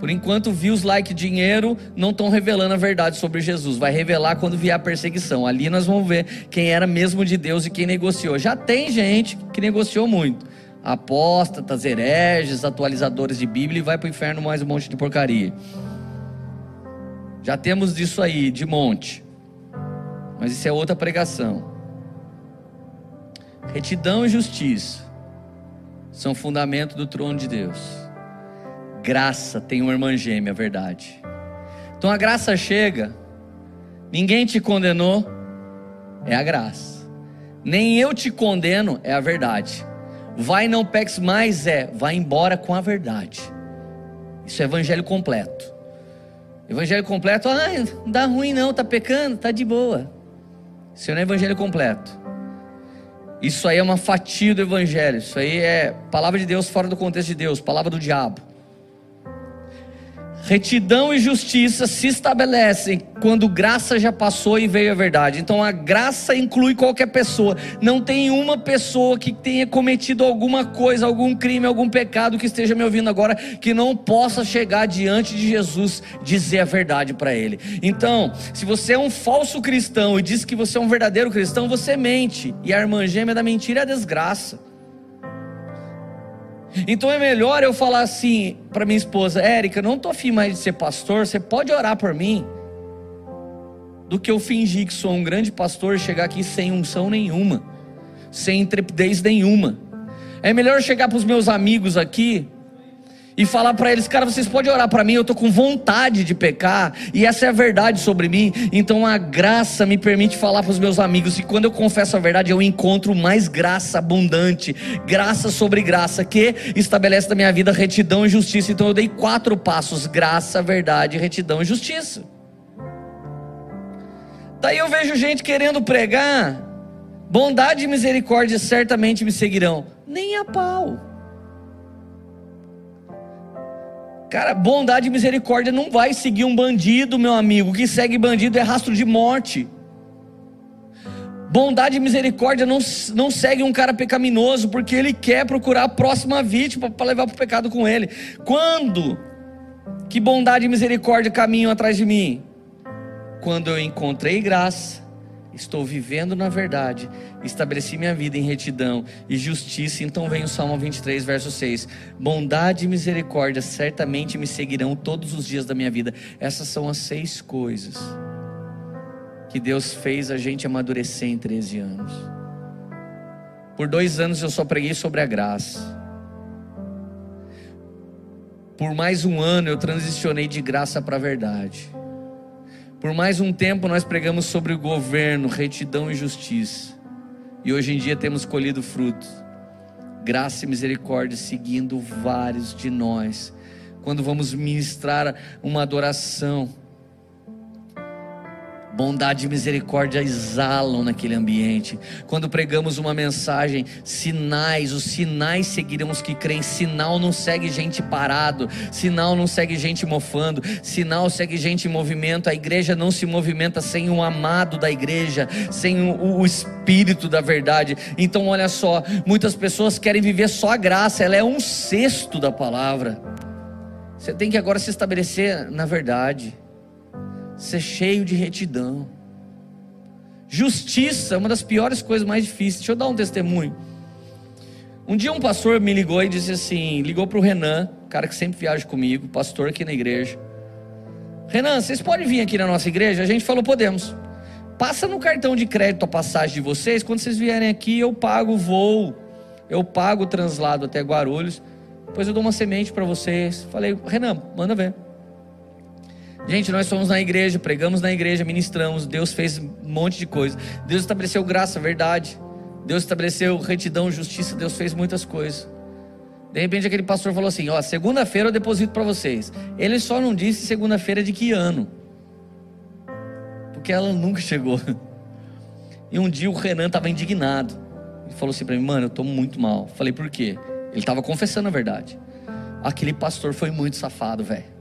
Por enquanto, views, like, dinheiro não estão revelando a verdade sobre Jesus. Vai revelar quando vier a perseguição. Ali nós vamos ver quem era mesmo de Deus e quem negociou. Já tem gente que negociou muito apóstatas, hereges, atualizadores de Bíblia e vai para o inferno mais um monte de porcaria. Já temos disso aí, de monte. Mas isso é outra pregação. Retidão e justiça são fundamento do trono de Deus. Graça tem uma irmã gêmea, verdade. Então a graça chega, ninguém te condenou, é a graça. Nem eu te condeno, é a verdade. Vai não peques mais é, vai embora com a verdade. Isso é evangelho completo. Evangelho completo, ah, não dá ruim não, tá pecando, tá de boa. Isso não é evangelho completo. Isso aí é uma fatia do evangelho. Isso aí é palavra de Deus fora do contexto de Deus, palavra do diabo. Retidão e justiça se estabelecem quando graça já passou e veio a verdade. Então a graça inclui qualquer pessoa. Não tem uma pessoa que tenha cometido alguma coisa, algum crime, algum pecado que esteja me ouvindo agora que não possa chegar diante de Jesus dizer a verdade para ele. Então, se você é um falso cristão e diz que você é um verdadeiro cristão, você mente. E a irmã gêmea da mentira é a desgraça. Então é melhor eu falar assim para minha esposa, Érica, não tô afim mais de ser pastor, você pode orar por mim, do que eu fingir que sou um grande pastor e chegar aqui sem unção nenhuma, sem intrepidez nenhuma. É melhor chegar para os meus amigos aqui e falar para eles, cara, vocês podem orar para mim, eu estou com vontade de pecar, e essa é a verdade sobre mim. Então a graça me permite falar para os meus amigos, e quando eu confesso a verdade, eu encontro mais graça abundante, graça sobre graça, que estabelece na minha vida retidão e justiça. Então eu dei quatro passos: graça, verdade, retidão e justiça. Daí eu vejo gente querendo pregar, bondade e misericórdia certamente me seguirão, nem a pau. Cara, bondade e misericórdia não vai seguir um bandido, meu amigo. O que segue bandido é rastro de morte. Bondade e misericórdia não, não segue um cara pecaminoso, porque ele quer procurar a próxima vítima para levar para o pecado com ele. Quando que bondade e misericórdia caminham atrás de mim? Quando eu encontrei graça estou vivendo na verdade, estabeleci minha vida em retidão e justiça. Então vem o Salmo 23, verso 6: Bondade e misericórdia certamente me seguirão todos os dias da minha vida. Essas são as seis coisas que Deus fez a gente amadurecer em 13 anos. Por dois anos eu só preguei sobre a graça. Por mais um ano eu transicionei de graça para a verdade. Por mais um tempo nós pregamos sobre o governo, retidão e justiça. E hoje em dia temos colhido frutos. Graça e misericórdia seguindo vários de nós. Quando vamos ministrar uma adoração, Bondade e misericórdia exalam naquele ambiente. Quando pregamos uma mensagem, sinais, os sinais seguirão os que creem. Sinal não segue gente parado, sinal não segue gente mofando, sinal segue gente em movimento. A igreja não se movimenta sem o amado da igreja, sem o, o espírito da verdade. Então, olha só, muitas pessoas querem viver só a graça, ela é um sexto da palavra. Você tem que agora se estabelecer na verdade ser cheio de retidão. Justiça é uma das piores coisas mais difíceis. Deixa eu dar um testemunho. Um dia um pastor me ligou e disse assim: ligou para o Renan, cara que sempre viaja comigo, pastor aqui na igreja. Renan, vocês podem vir aqui na nossa igreja? A gente falou: podemos. Passa no cartão de crédito a passagem de vocês. Quando vocês vierem aqui, eu pago o voo, eu pago o translado até Guarulhos. Depois eu dou uma semente para vocês. Falei: Renan, manda ver. Gente, nós fomos na igreja, pregamos na igreja, ministramos. Deus fez um monte de coisa. Deus estabeleceu graça, verdade. Deus estabeleceu retidão, justiça. Deus fez muitas coisas. De repente aquele pastor falou assim: Ó, segunda-feira eu deposito para vocês. Ele só não disse segunda-feira de que ano. Porque ela nunca chegou. E um dia o Renan estava indignado. Ele falou assim para mim: Mano, eu estou muito mal. Falei: Por quê? Ele estava confessando a verdade. Aquele pastor foi muito safado, velho.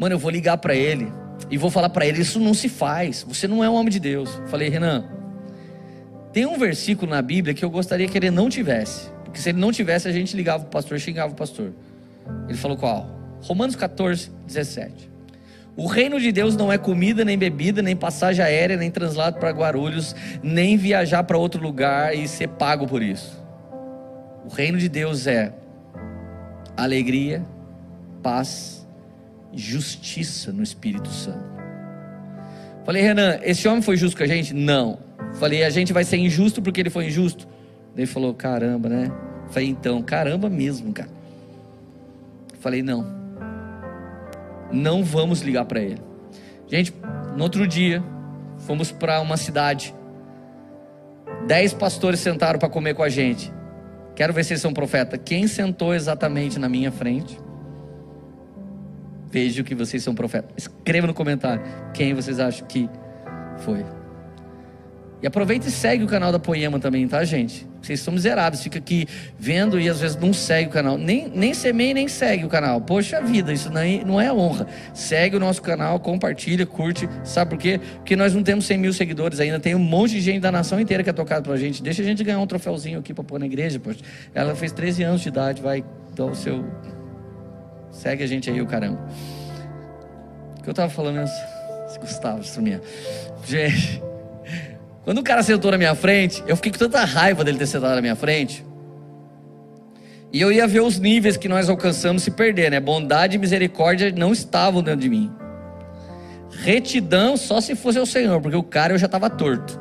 Mano, eu vou ligar para ele e vou falar para ele: Isso não se faz. Você não é um homem de Deus. Falei: Renan, tem um versículo na Bíblia que eu gostaria que ele não tivesse. Porque se ele não tivesse, a gente ligava o pastor, xingava o pastor. Ele falou qual? Romanos 14, 17. O reino de Deus não é comida, nem bebida, nem passagem aérea, nem translado para Guarulhos, nem viajar para outro lugar e ser pago por isso. O reino de Deus é alegria, paz, justiça no Espírito Santo. Falei, Renan, esse homem foi justo com a gente? Não. Falei, a gente vai ser injusto porque ele foi injusto? Ele falou, caramba, né? Falei, então, caramba mesmo, cara. Falei, não. Não vamos ligar para ele. Gente, no outro dia, fomos para uma cidade. Dez pastores sentaram para comer com a gente. Quero ver se eles são profeta. Quem sentou exatamente na minha frente? Vejo que vocês são profetas. Escreva no comentário quem vocês acham que foi. E aproveita e segue o canal da Poema também, tá, gente? Vocês são miseráveis, fica aqui vendo e às vezes não segue o canal. Nem, nem semeia nem segue o canal. Poxa vida, isso não é, não é honra. Segue o nosso canal, compartilha, curte. Sabe por quê? Porque nós não temos 100 mil seguidores ainda. Tem um monte de gente da nação inteira que é tocado pra gente. Deixa a gente ganhar um troféuzinho aqui pra pôr na igreja, poxa. Ela fez 13 anos de idade, vai dar o seu. Segue a gente aí, o caramba. O que eu tava falando? Gustavo, isso minha. Gente. Quando o cara sentou na minha frente, eu fiquei com tanta raiva dele ter sentado na minha frente. E eu ia ver os níveis que nós alcançamos se perder, né? Bondade e misericórdia não estavam dentro de mim. Retidão só se fosse o Senhor, porque o cara eu já estava torto.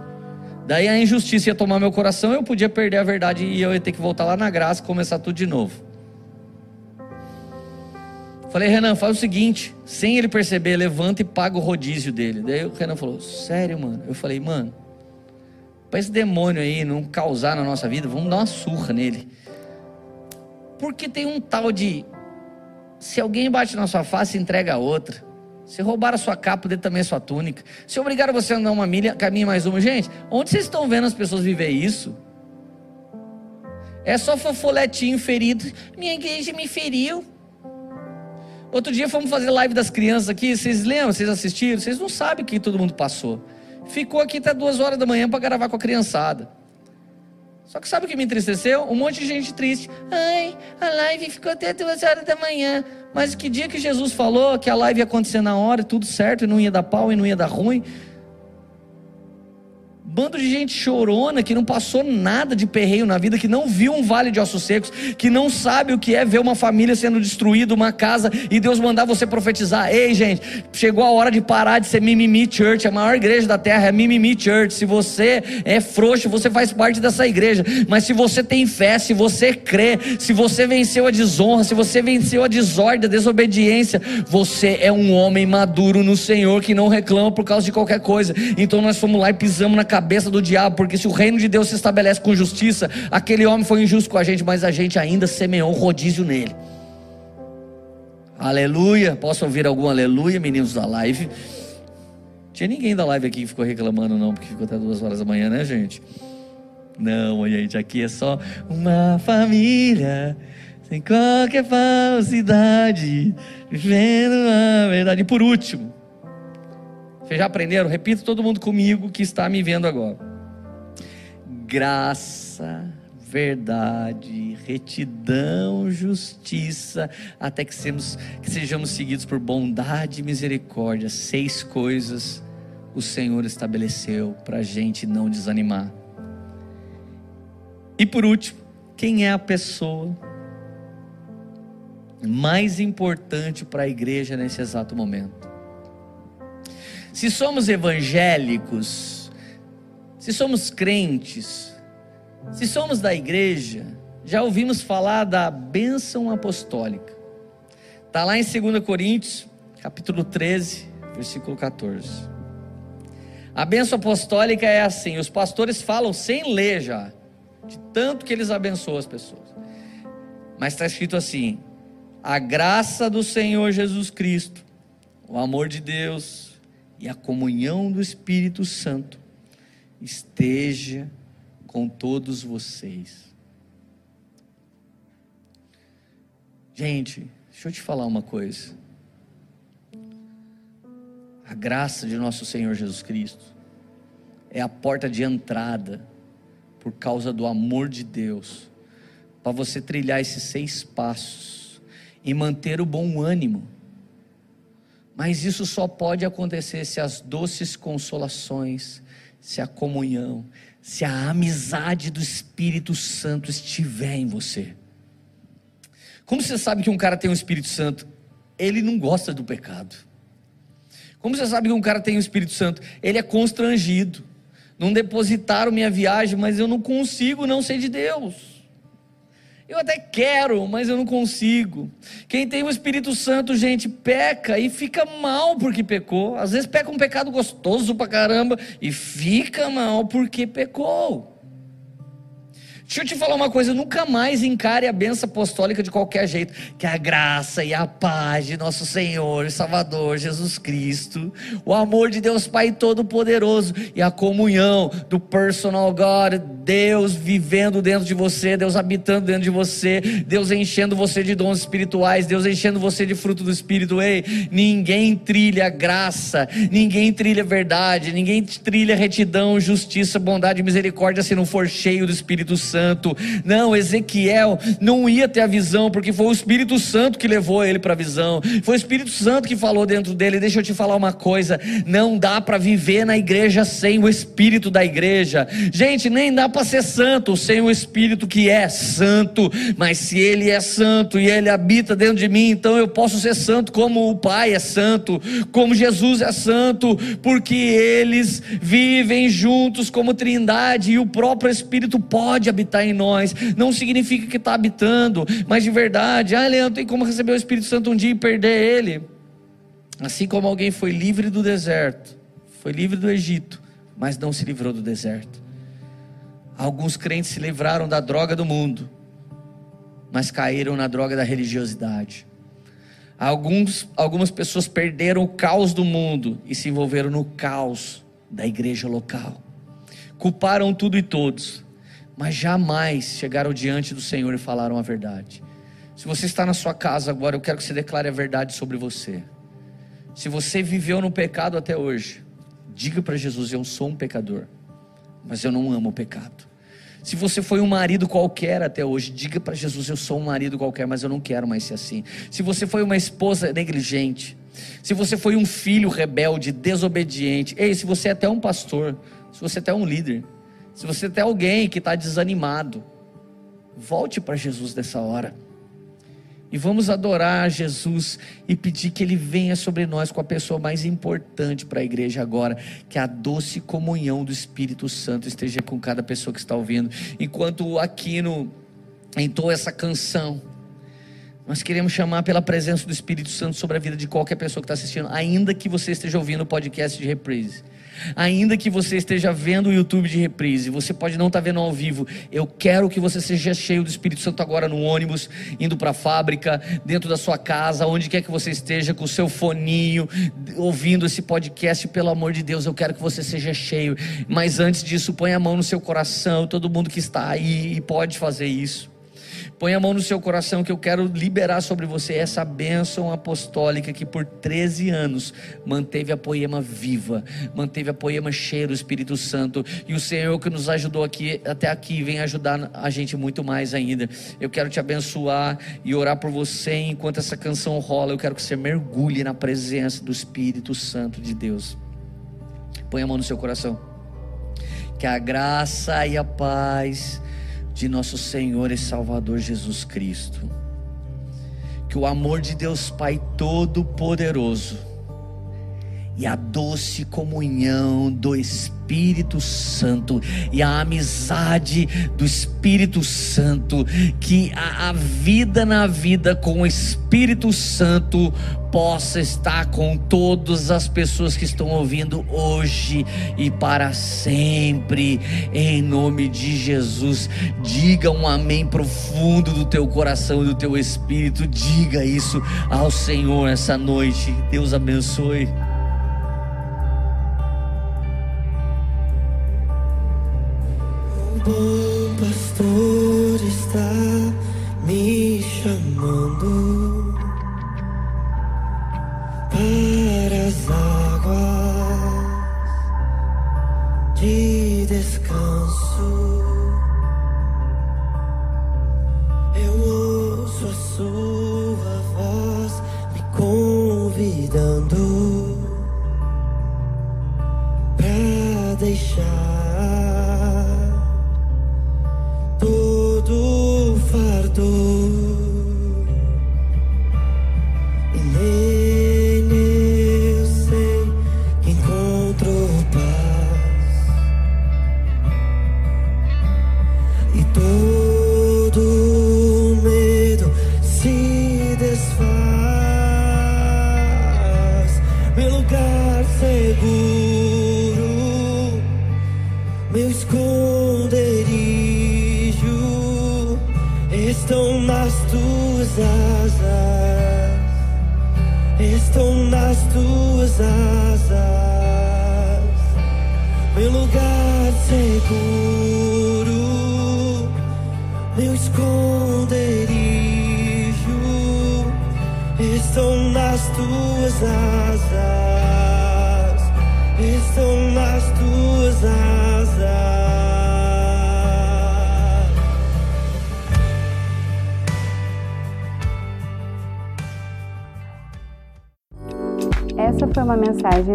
Daí a injustiça ia tomar meu coração, eu podia perder a verdade e eu ia ter que voltar lá na graça e começar tudo de novo. Falei, Renan, faz o seguinte, sem ele perceber, levanta e paga o rodízio dele. Daí o Renan falou, sério, mano? Eu falei, mano, para esse demônio aí não causar na nossa vida, vamos dar uma surra nele. Porque tem um tal de. Se alguém bate na sua face, entrega a outra. Se roubar a sua capa, dê também a sua túnica. Se obrigar você a andar uma milha, caminhe mais uma. Gente, onde vocês estão vendo as pessoas viver isso? É só fofoletinho ferido. Minha igreja me feriu. Outro dia fomos fazer live das crianças aqui. Vocês lembram? Vocês assistiram? Vocês não sabem o que todo mundo passou. Ficou aqui até duas horas da manhã para gravar com a criançada. Só que sabe o que me entristeceu? Um monte de gente triste. Ai, a live ficou até duas horas da manhã. Mas que dia que Jesus falou que a live ia acontecer na hora, tudo certo, e não ia dar pau e não ia dar ruim? Bando de gente chorona que não passou nada de perreio na vida, que não viu um vale de ossos secos, que não sabe o que é ver uma família sendo destruída, uma casa, e Deus mandar você profetizar. Ei, gente, chegou a hora de parar de ser Mimimi Church, a maior igreja da terra é Mimimi Church. Se você é frouxo, você faz parte dessa igreja. Mas se você tem fé, se você crê, se você venceu a desonra, se você venceu a desordem, a desobediência, você é um homem maduro no Senhor que não reclama por causa de qualquer coisa. Então nós fomos lá e pisamos na cabeça cabeça do diabo, porque se o reino de Deus se estabelece com justiça, aquele homem foi injusto com a gente, mas a gente ainda semeou rodízio nele. Aleluia. Posso ouvir algum aleluia, meninos da live? Tinha ninguém da live aqui que ficou reclamando, não, porque ficou até duas horas da manhã, né, gente? Não, gente, aqui é só uma família, sem qualquer falsidade, vivendo a verdade. E por último, vocês já aprenderam? Repita todo mundo comigo que está me vendo agora. Graça, verdade, retidão, justiça, até que, sejamos, que sejamos seguidos por bondade e misericórdia. Seis coisas o Senhor estabeleceu para a gente não desanimar. E por último, quem é a pessoa mais importante para a igreja nesse exato momento? Se somos evangélicos, se somos crentes, se somos da igreja, já ouvimos falar da bênção apostólica. Está lá em 2 Coríntios, capítulo 13, versículo 14. A bênção apostólica é assim: os pastores falam sem ler já, de tanto que eles abençoam as pessoas. Mas está escrito assim: a graça do Senhor Jesus Cristo, o amor de Deus e a comunhão do Espírito Santo esteja com todos vocês. Gente, deixa eu te falar uma coisa. A graça de nosso Senhor Jesus Cristo é a porta de entrada por causa do amor de Deus para você trilhar esses seis passos e manter o bom ânimo. Mas isso só pode acontecer se as doces consolações, se a comunhão, se a amizade do Espírito Santo estiver em você. Como você sabe que um cara tem um Espírito Santo? Ele não gosta do pecado. Como você sabe que um cara tem o Espírito Santo? Ele é constrangido. Não depositaram minha viagem, mas eu não consigo não ser de Deus. Eu até quero, mas eu não consigo. Quem tem o Espírito Santo, gente, peca e fica mal porque pecou. Às vezes peca um pecado gostoso pra caramba e fica mal porque pecou. Deixa eu te falar uma coisa, nunca mais encare a benção apostólica de qualquer jeito. Que a graça e a paz de nosso Senhor e Salvador Jesus Cristo, o amor de Deus Pai Todo-Poderoso e a comunhão do personal God, Deus vivendo dentro de você, Deus habitando dentro de você, Deus enchendo você de dons espirituais, Deus enchendo você de fruto do Espírito. Ei, ninguém trilha graça, ninguém trilha verdade, ninguém trilha retidão, justiça, bondade e misericórdia se não for cheio do Espírito Santo. Santo. Não, Ezequiel não ia ter a visão, porque foi o Espírito Santo que levou ele para a visão. Foi o Espírito Santo que falou dentro dele. Deixa eu te falar uma coisa: não dá para viver na igreja sem o Espírito da igreja. Gente, nem dá para ser santo sem o Espírito que é santo. Mas se ele é santo e ele habita dentro de mim, então eu posso ser santo como o Pai é santo, como Jesus é santo, porque eles vivem juntos como trindade e o próprio Espírito pode habitar habitar em nós, não significa que está habitando, mas de verdade, ah, Leandro, tem como receber o Espírito Santo um dia e perder ele. Assim como alguém foi livre do deserto, foi livre do Egito, mas não se livrou do deserto. Alguns crentes se livraram da droga do mundo, mas caíram na droga da religiosidade. Alguns, algumas pessoas perderam o caos do mundo e se envolveram no caos da igreja local. Culparam tudo e todos, mas jamais chegaram diante do Senhor e falaram a verdade. Se você está na sua casa agora, eu quero que você declare a verdade sobre você. Se você viveu no pecado até hoje, diga para Jesus: Eu sou um pecador, mas eu não amo o pecado. Se você foi um marido qualquer até hoje, diga para Jesus: Eu sou um marido qualquer, mas eu não quero mais ser assim. Se você foi uma esposa negligente, se você foi um filho rebelde, desobediente, ei, se você é até um pastor, se você é até um líder, se você tem alguém que está desanimado, volte para Jesus nessa hora. E vamos adorar Jesus e pedir que Ele venha sobre nós com a pessoa mais importante para a igreja agora, que a doce comunhão do Espírito Santo esteja com cada pessoa que está ouvindo. Enquanto Aquino entoa essa canção, nós queremos chamar pela presença do Espírito Santo sobre a vida de qualquer pessoa que está assistindo, ainda que você esteja ouvindo o podcast de reprise. Ainda que você esteja vendo o YouTube de reprise, você pode não estar tá vendo ao vivo. Eu quero que você seja cheio do Espírito Santo agora no ônibus, indo para a fábrica, dentro da sua casa, onde quer que você esteja, com o seu foninho, ouvindo esse podcast. Pelo amor de Deus, eu quero que você seja cheio. Mas antes disso, põe a mão no seu coração. Todo mundo que está aí pode fazer isso. Põe a mão no seu coração que eu quero liberar sobre você essa bênção apostólica que por 13 anos manteve a poema viva, manteve a poema cheia do Espírito Santo. E o Senhor que nos ajudou aqui até aqui vem ajudar a gente muito mais ainda. Eu quero te abençoar e orar por você enquanto essa canção rola. Eu quero que você mergulhe na presença do Espírito Santo de Deus. Põe a mão no seu coração. Que a graça e a paz de nosso Senhor e Salvador Jesus Cristo. Que o amor de Deus Pai Todo-Poderoso e a doce comunhão do Espírito Santo e a amizade do Espírito Santo, que a, a vida na vida com o Espírito Santo possa estar com todas as pessoas que estão ouvindo hoje e para sempre, em nome de Jesus. Diga um amém profundo do teu coração e do teu espírito, diga isso ao Senhor essa noite. Deus abençoe. Bom pastor está me chamando para as águas de descanso. Eu ouço a sua voz me convidando para deixar.